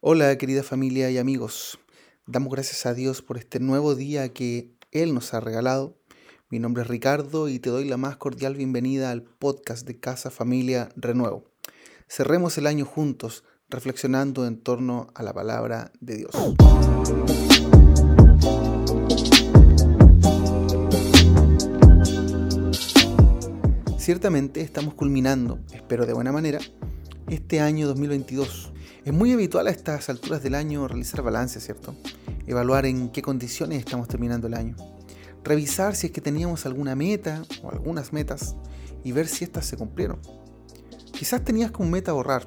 Hola querida familia y amigos, damos gracias a Dios por este nuevo día que Él nos ha regalado. Mi nombre es Ricardo y te doy la más cordial bienvenida al podcast de Casa Familia Renuevo. Cerremos el año juntos reflexionando en torno a la palabra de Dios. Ciertamente estamos culminando, espero de buena manera, este año 2022. Es muy habitual a estas alturas del año realizar balance, ¿cierto? Evaluar en qué condiciones estamos terminando el año. Revisar si es que teníamos alguna meta o algunas metas y ver si éstas se cumplieron. Quizás tenías como meta ahorrar.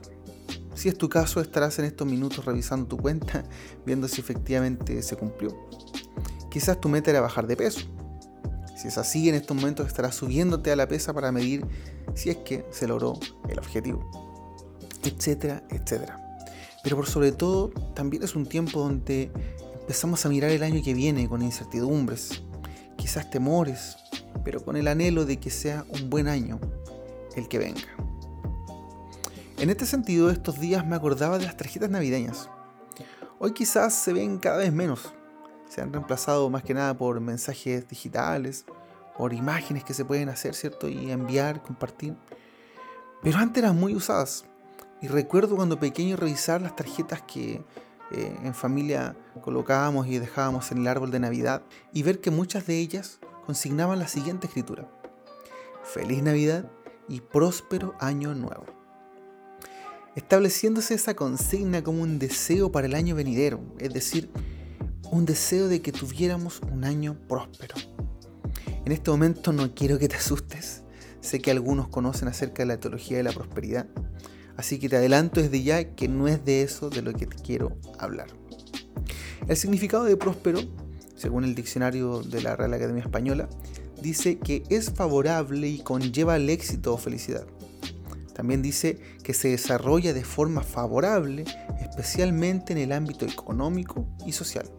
Si es tu caso, estarás en estos minutos revisando tu cuenta, viendo si efectivamente se cumplió. Quizás tu meta era bajar de peso. Si es así, en estos momentos estarás subiéndote a la pesa para medir si es que se logró el objetivo etcétera, etcétera. Pero por sobre todo, también es un tiempo donde empezamos a mirar el año que viene con incertidumbres, quizás temores, pero con el anhelo de que sea un buen año el que venga. En este sentido, estos días me acordaba de las tarjetas navideñas. Hoy quizás se ven cada vez menos. Se han reemplazado más que nada por mensajes digitales, por imágenes que se pueden hacer, ¿cierto? Y enviar, compartir. Pero antes eran muy usadas. Y recuerdo cuando pequeño revisar las tarjetas que eh, en familia colocábamos y dejábamos en el árbol de Navidad y ver que muchas de ellas consignaban la siguiente escritura. Feliz Navidad y próspero año nuevo. Estableciéndose esa consigna como un deseo para el año venidero, es decir, un deseo de que tuviéramos un año próspero. En este momento no quiero que te asustes, sé que algunos conocen acerca de la teología de la prosperidad, Así que te adelanto desde ya que no es de eso de lo que te quiero hablar. El significado de próspero, según el diccionario de la Real Academia Española, dice que es favorable y conlleva el éxito o felicidad. También dice que se desarrolla de forma favorable, especialmente en el ámbito económico y social.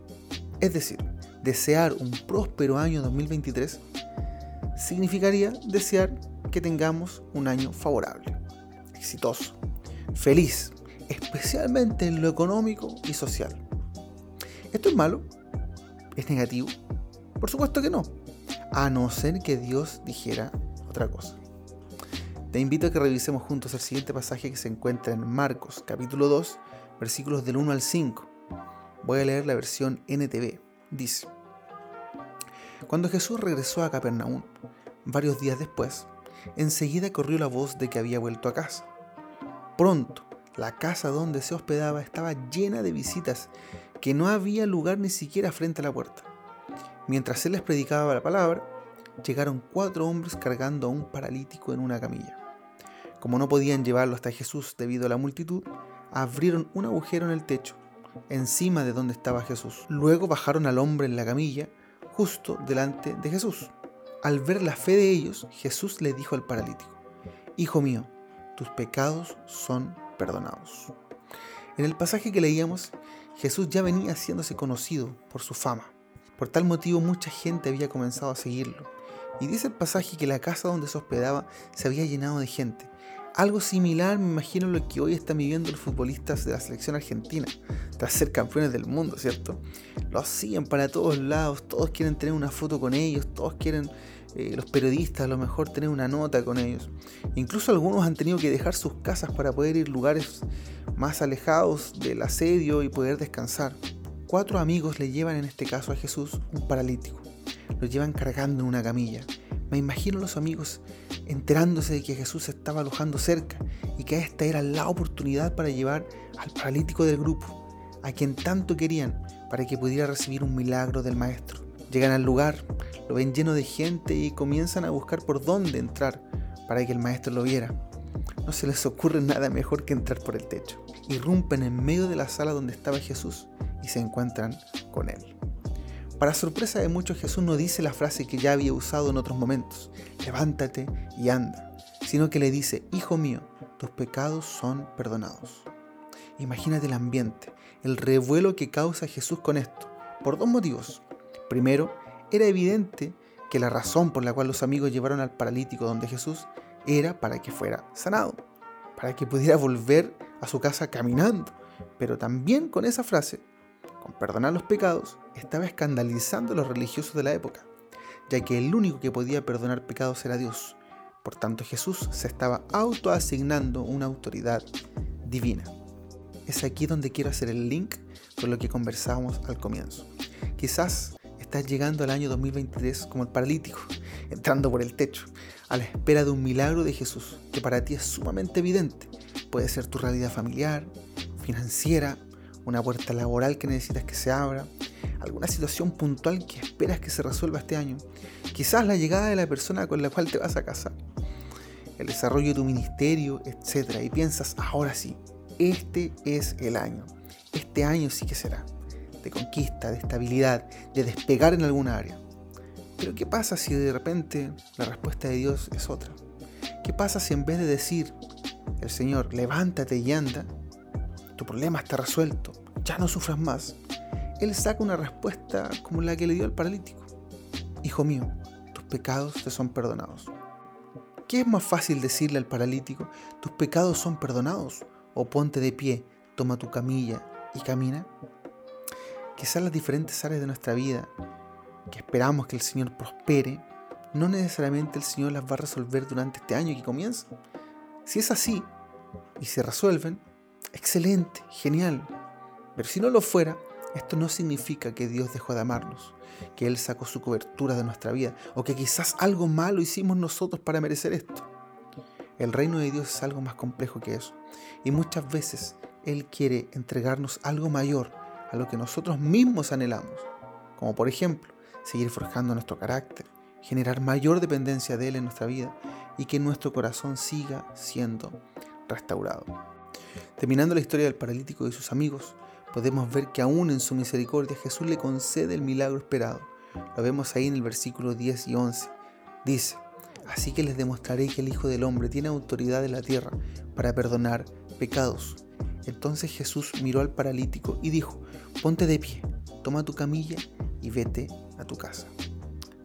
Es decir, desear un próspero año 2023 significaría desear que tengamos un año favorable, exitoso, feliz, especialmente en lo económico y social. ¿Esto es malo? ¿Es negativo? Por supuesto que no, a no ser que Dios dijera otra cosa. Te invito a que revisemos juntos el siguiente pasaje que se encuentra en Marcos capítulo 2, versículos del 1 al 5. Voy a leer la versión NTV. Dice, Cuando Jesús regresó a Capernaum, varios días después, enseguida corrió la voz de que había vuelto a casa Pronto, la casa donde se hospedaba estaba llena de visitas, que no había lugar ni siquiera frente a la puerta. Mientras él les predicaba la palabra, llegaron cuatro hombres cargando a un paralítico en una camilla. Como no podían llevarlo hasta Jesús debido a la multitud, abrieron un agujero en el techo, encima de donde estaba Jesús. Luego bajaron al hombre en la camilla, justo delante de Jesús. Al ver la fe de ellos, Jesús le dijo al paralítico, Hijo mío, tus pecados son perdonados. En el pasaje que leíamos, Jesús ya venía haciéndose conocido por su fama. Por tal motivo mucha gente había comenzado a seguirlo. Y dice el pasaje que la casa donde se hospedaba se había llenado de gente. Algo similar me imagino lo que hoy están viviendo los futbolistas de la selección argentina, tras ser campeones del mundo, ¿cierto? Los siguen para todos lados, todos quieren tener una foto con ellos, todos quieren eh, los periodistas a lo mejor tener una nota con ellos. Incluso algunos han tenido que dejar sus casas para poder ir a lugares más alejados del asedio y poder descansar. Cuatro amigos le llevan en este caso a Jesús un paralítico. Lo llevan cargando en una camilla. Me imagino a los amigos enterándose de que Jesús estaba alojando cerca y que esta era la oportunidad para llevar al paralítico del grupo, a quien tanto querían, para que pudiera recibir un milagro del Maestro. Llegan al lugar, lo ven lleno de gente y comienzan a buscar por dónde entrar para que el maestro lo viera. No se les ocurre nada mejor que entrar por el techo. Irrumpen en medio de la sala donde estaba Jesús y se encuentran con él. Para sorpresa de muchos, Jesús no dice la frase que ya había usado en otros momentos, levántate y anda, sino que le dice, Hijo mío, tus pecados son perdonados. Imagínate el ambiente, el revuelo que causa Jesús con esto, por dos motivos. Primero, era evidente que la razón por la cual los amigos llevaron al paralítico donde Jesús era para que fuera sanado, para que pudiera volver a su casa caminando, Pero también con esa frase, con perdonar los pecados, estaba escandalizando a los religiosos de la época, ya que el único que podía perdonar pecados era Dios. Por tanto, Jesús se estaba autoasignando una autoridad divina. Es aquí donde quiero hacer el link con lo que conversábamos al comienzo. Quizás estás llegando al año 2023 como el paralítico, entrando por el techo, a la espera de un milagro de Jesús, que para ti es sumamente evidente. Puede ser tu realidad familiar, financiera, una puerta laboral que necesitas que se abra, alguna situación puntual que esperas que se resuelva este año, quizás la llegada de la persona con la cual te vas a casar, el desarrollo de tu ministerio, etc. Y piensas, ahora sí, este es el año, este año sí que será de conquista, de estabilidad, de despegar en alguna área. Pero ¿qué pasa si de repente la respuesta de Dios es otra? ¿Qué pasa si en vez de decir, el Señor, levántate y anda, tu problema está resuelto, ya no sufras más? Él saca una respuesta como la que le dio al paralítico. Hijo mío, tus pecados te son perdonados. ¿Qué es más fácil decirle al paralítico, tus pecados son perdonados? O ponte de pie, toma tu camilla y camina. Quizás las diferentes áreas de nuestra vida que esperamos que el Señor prospere, no necesariamente el Señor las va a resolver durante este año que comienza. Si es así y se resuelven, excelente, genial. Pero si no lo fuera, esto no significa que Dios dejó de amarnos, que Él sacó su cobertura de nuestra vida o que quizás algo malo hicimos nosotros para merecer esto. El reino de Dios es algo más complejo que eso y muchas veces Él quiere entregarnos algo mayor a lo que nosotros mismos anhelamos, como por ejemplo seguir forjando nuestro carácter, generar mayor dependencia de Él en nuestra vida y que nuestro corazón siga siendo restaurado. Terminando la historia del paralítico y sus amigos, podemos ver que aún en su misericordia Jesús le concede el milagro esperado. Lo vemos ahí en el versículo 10 y 11. Dice, así que les demostraré que el Hijo del Hombre tiene autoridad en la tierra para perdonar pecados. Entonces Jesús miró al paralítico y dijo, ponte de pie, toma tu camilla y vete a tu casa.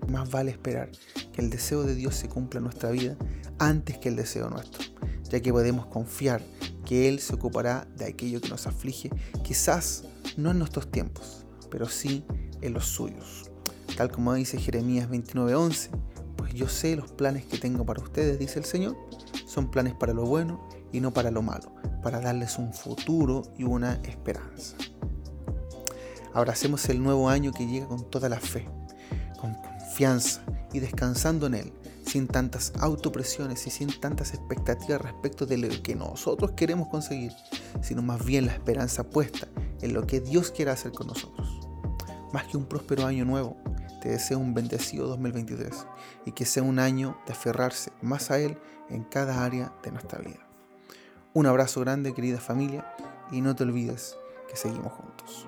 Más vale esperar que el deseo de Dios se cumpla en nuestra vida antes que el deseo nuestro, ya que podemos confiar que Él se ocupará de aquello que nos aflige, quizás no en nuestros tiempos, pero sí en los suyos. Tal como dice Jeremías 29:11, pues yo sé los planes que tengo para ustedes, dice el Señor, son planes para lo bueno y no para lo malo, para darles un futuro y una esperanza. Abracemos el nuevo año que llega con toda la fe, con confianza y descansando en Él, sin tantas autopresiones y sin tantas expectativas respecto de lo que nosotros queremos conseguir, sino más bien la esperanza puesta en lo que Dios quiere hacer con nosotros. Más que un próspero año nuevo, te deseo un bendecido 2023 y que sea un año de aferrarse más a Él en cada área de nuestra vida. Un abrazo grande querida familia y no te olvides que seguimos juntos.